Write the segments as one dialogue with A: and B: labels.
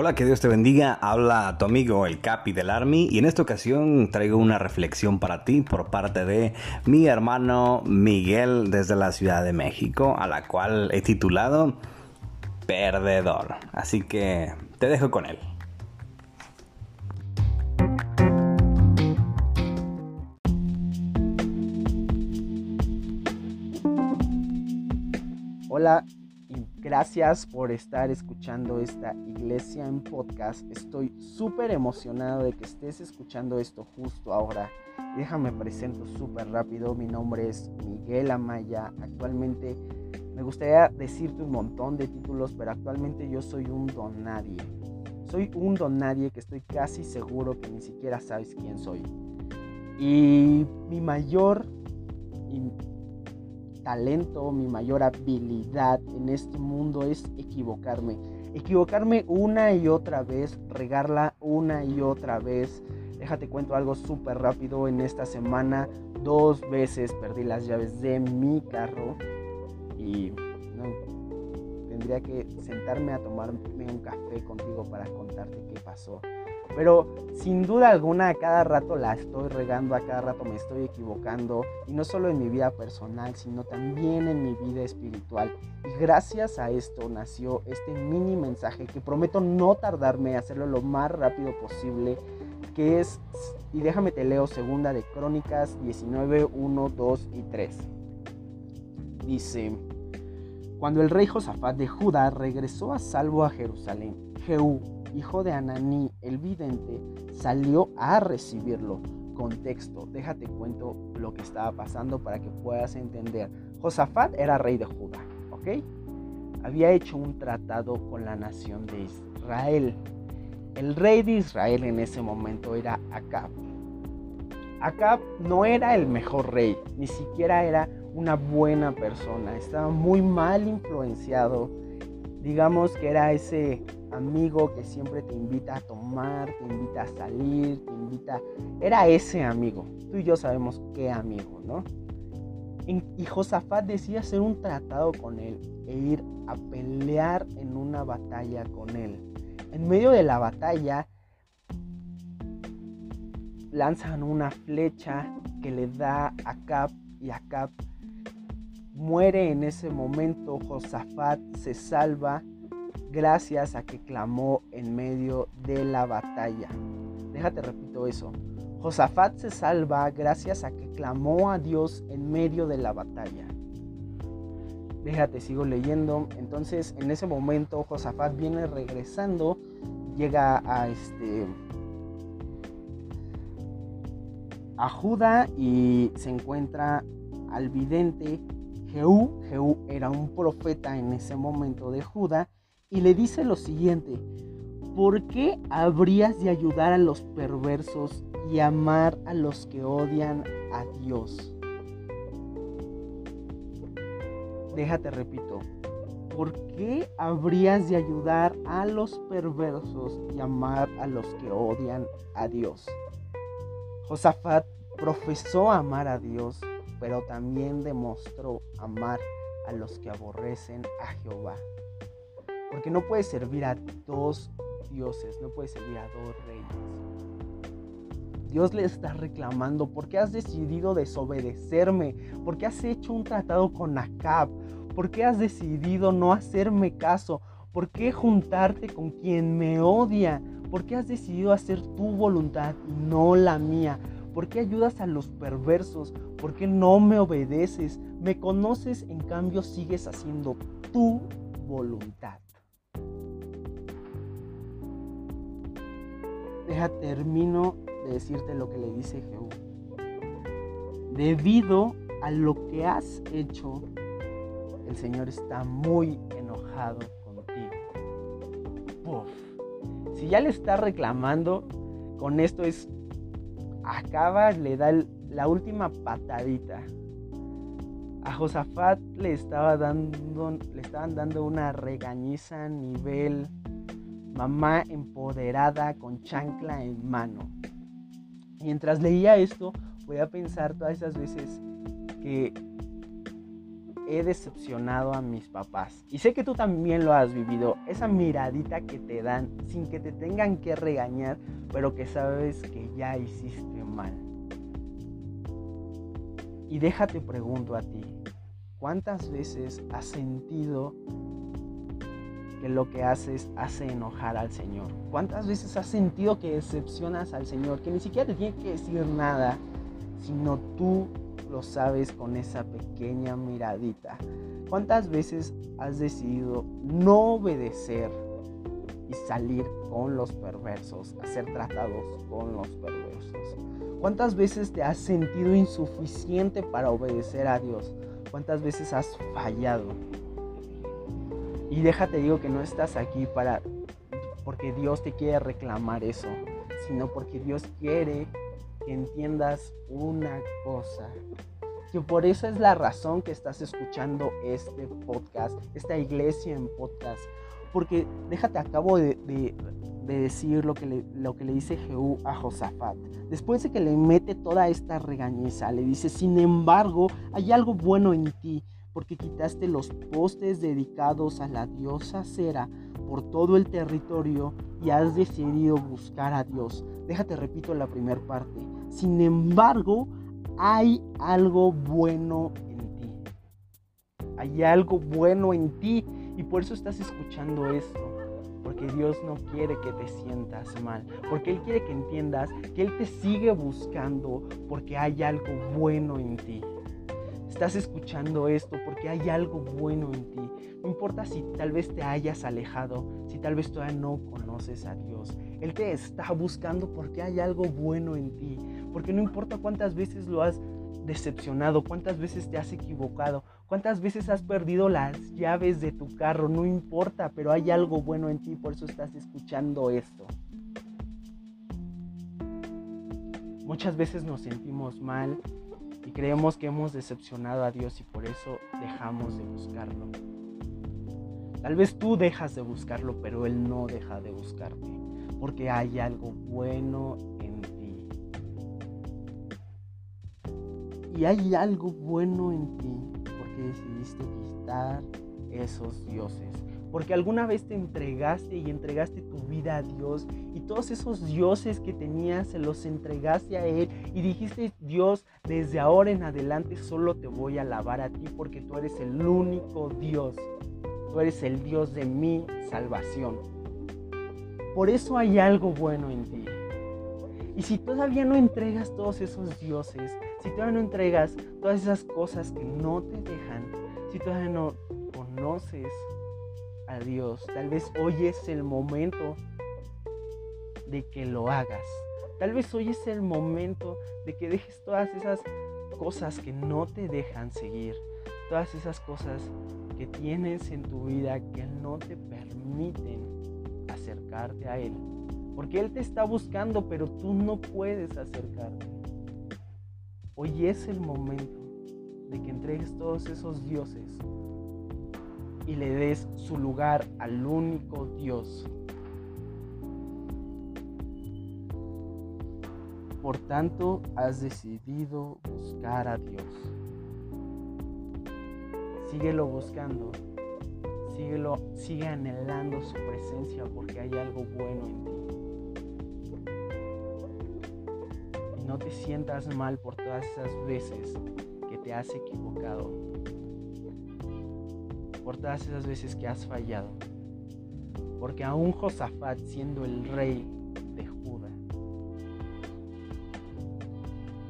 A: Hola, que Dios te bendiga. Habla tu amigo el Capi del Army y en esta ocasión traigo una reflexión para ti por parte de mi hermano Miguel desde la Ciudad de México, a la cual he titulado Perdedor. Así que te dejo con él.
B: Hola gracias por estar escuchando esta iglesia en podcast. Estoy súper emocionado de que estés escuchando esto justo ahora. Déjame presento súper rápido. Mi nombre es Miguel Amaya. Actualmente me gustaría decirte un montón de títulos, pero actualmente yo soy un don nadie. Soy un don nadie que estoy casi seguro que ni siquiera sabes quién soy. Y mi mayor talento, mi mayor habilidad en este mundo es equivocarme. Equivocarme una y otra vez, regarla una y otra vez. Déjate cuento algo súper rápido. En esta semana dos veces perdí las llaves de mi carro y tendría que sentarme a tomarme un café contigo para contarte qué pasó. Pero sin duda alguna a cada rato la estoy regando, a cada rato me estoy equivocando. Y no solo en mi vida personal, sino también en mi vida espiritual. Y gracias a esto nació este mini mensaje que prometo no tardarme hacerlo lo más rápido posible. Que es, y déjame te leo segunda de Crónicas 19, 1, 2 y 3. Dice, cuando el rey Josafat de Judá regresó a salvo a Jerusalén, Jehú, hijo de Ananí el vidente, salió a recibirlo. Contexto, déjate cuento lo que estaba pasando para que puedas entender. Josafat era rey de Judá, ¿ok? Había hecho un tratado con la nación de Israel. El rey de Israel en ese momento era Acab. Acab no era el mejor rey, ni siquiera era una buena persona, estaba muy mal influenciado. Digamos que era ese amigo que siempre te invita a tomar, te invita a salir, te invita... Era ese amigo. Tú y yo sabemos qué amigo, ¿no? Y Josafat decía hacer un tratado con él e ir a pelear en una batalla con él. En medio de la batalla lanzan una flecha que le da a Cap y a Cap muere en ese momento. Josafat se salva gracias a que clamó en medio de la batalla. Déjate, repito eso. Josafat se salva gracias a que clamó a Dios en medio de la batalla. Déjate, sigo leyendo. Entonces, en ese momento, Josafat viene regresando, llega a este a Judá y se encuentra al vidente Jehú. Jehú era un profeta en ese momento de Judá y le dice lo siguiente, ¿por qué habrías de ayudar a los perversos y amar a los que odian a Dios? Déjate, repito, ¿por qué habrías de ayudar a los perversos y amar a los que odian a Dios? Josafat profesó amar a Dios, pero también demostró amar a los que aborrecen a Jehová. Porque no puedes servir a dos dioses, no puedes servir a dos reyes. Dios le está reclamando, ¿por qué has decidido desobedecerme? ¿Por qué has hecho un tratado con Acab? ¿Por qué has decidido no hacerme caso? ¿Por qué juntarte con quien me odia? ¿Por qué has decidido hacer tu voluntad y no la mía? ¿Por qué ayudas a los perversos? ¿Por qué no me obedeces? Me conoces, en cambio sigues haciendo tu voluntad. Deja, termino de decirte lo que le dice Jehú. Debido a lo que has hecho, el Señor está muy enojado contigo. Si ya le está reclamando, con esto es acaba, le da la última patadita. A Josafat le estaba dando, le estaban dando una regañiza a nivel mamá empoderada con chancla en mano. Mientras leía esto, voy a pensar todas esas veces que he decepcionado a mis papás. Y sé que tú también lo has vivido. Esa miradita que te dan sin que te tengan que regañar, pero que sabes que ya hiciste mal. Y déjate pregunto a ti, ¿cuántas veces has sentido que lo que haces hace enojar al Señor? ¿Cuántas veces has sentido que decepcionas al Señor? Que ni siquiera te tiene que decir nada, sino tú lo sabes con esa pequeña miradita. ¿Cuántas veces has decidido no obedecer y salir con los perversos, a ser tratados con los perversos? ¿Cuántas veces te has sentido insuficiente para obedecer a Dios? ¿Cuántas veces has fallado? Y déjate digo que no estás aquí para porque Dios te quiere reclamar eso, sino porque Dios quiere que entiendas una cosa, que por eso es la razón que estás escuchando este podcast, esta iglesia en podcast, porque déjate, acabo de, decir lo que, lo que le dice Jehú a Josafat. Después de que le mete toda esta regañiza, le dice, sin embargo, hay algo bueno en ti porque quitaste los postes dedicados a la diosa Cera por todo el territorio y has decidido buscar a Dios. Déjate, repito la primera parte. Sin embargo, hay algo bueno en ti. Hay algo bueno en ti y por eso estás escuchando esto. Porque Dios no quiere que te sientas mal. Porque Él quiere que entiendas que Él te sigue buscando porque hay algo bueno en ti. Estás escuchando esto porque hay algo bueno en ti. No importa si tal vez te hayas alejado, si tal vez todavía no conoces a Dios. Él te está buscando porque hay algo bueno en ti. Porque no importa cuántas veces lo has decepcionado, cuántas veces te has equivocado, cuántas veces has perdido las llaves de tu carro, no importa, pero hay algo bueno en ti, por eso estás escuchando esto. Muchas veces nos sentimos mal, y creemos que hemos decepcionado a Dios y por eso dejamos de buscarlo. Tal vez tú dejas de buscarlo, pero Él no deja de buscarte, porque hay algo bueno en ti. Y hay algo bueno en ti, porque decidiste quitar esos dioses porque alguna vez te entregaste y entregaste tu vida a Dios y todos esos dioses que tenías se los entregaste a Él y dijiste, Dios, desde ahora en adelante solo te voy a alabar a ti porque tú eres el único Dios. Tú eres el Dios de mi salvación. Por eso hay algo bueno en ti. Y si todavía no entregas todos esos dioses, si todavía no entregas todas esas cosas que no te dejan, si todavía no conoces a Dios. Tal vez hoy es el momento de que lo hagas. Tal vez hoy es el momento de que dejes todas esas cosas que no te dejan seguir. Todas esas cosas que tienes en tu vida que no te permiten acercarte a Él. Porque Él te está buscando, pero tú no puedes acercarte. Hoy es el momento de que entregues todos esos dioses y le des su lugar al único Dios. Por tanto, has decidido buscar a Dios. Síguelo buscando. Síguelo, sigue anhelando su presencia porque hay algo bueno en ti. Y no te sientas mal por todas esas veces que te has equivocado por todas esas veces que has fallado. Porque aún Josafat, siendo el rey de Judá,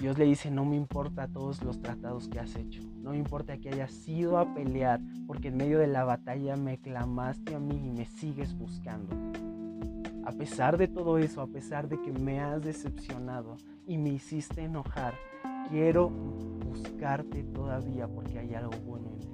B: Dios le dice, no me importa todos los tratados que has hecho, no me importa que hayas ido a pelear, porque en medio de la batalla me clamaste a mí y me sigues buscando. A pesar de todo eso, a pesar de que me has decepcionado y me hiciste enojar, quiero buscarte todavía porque hay algo bueno en ti.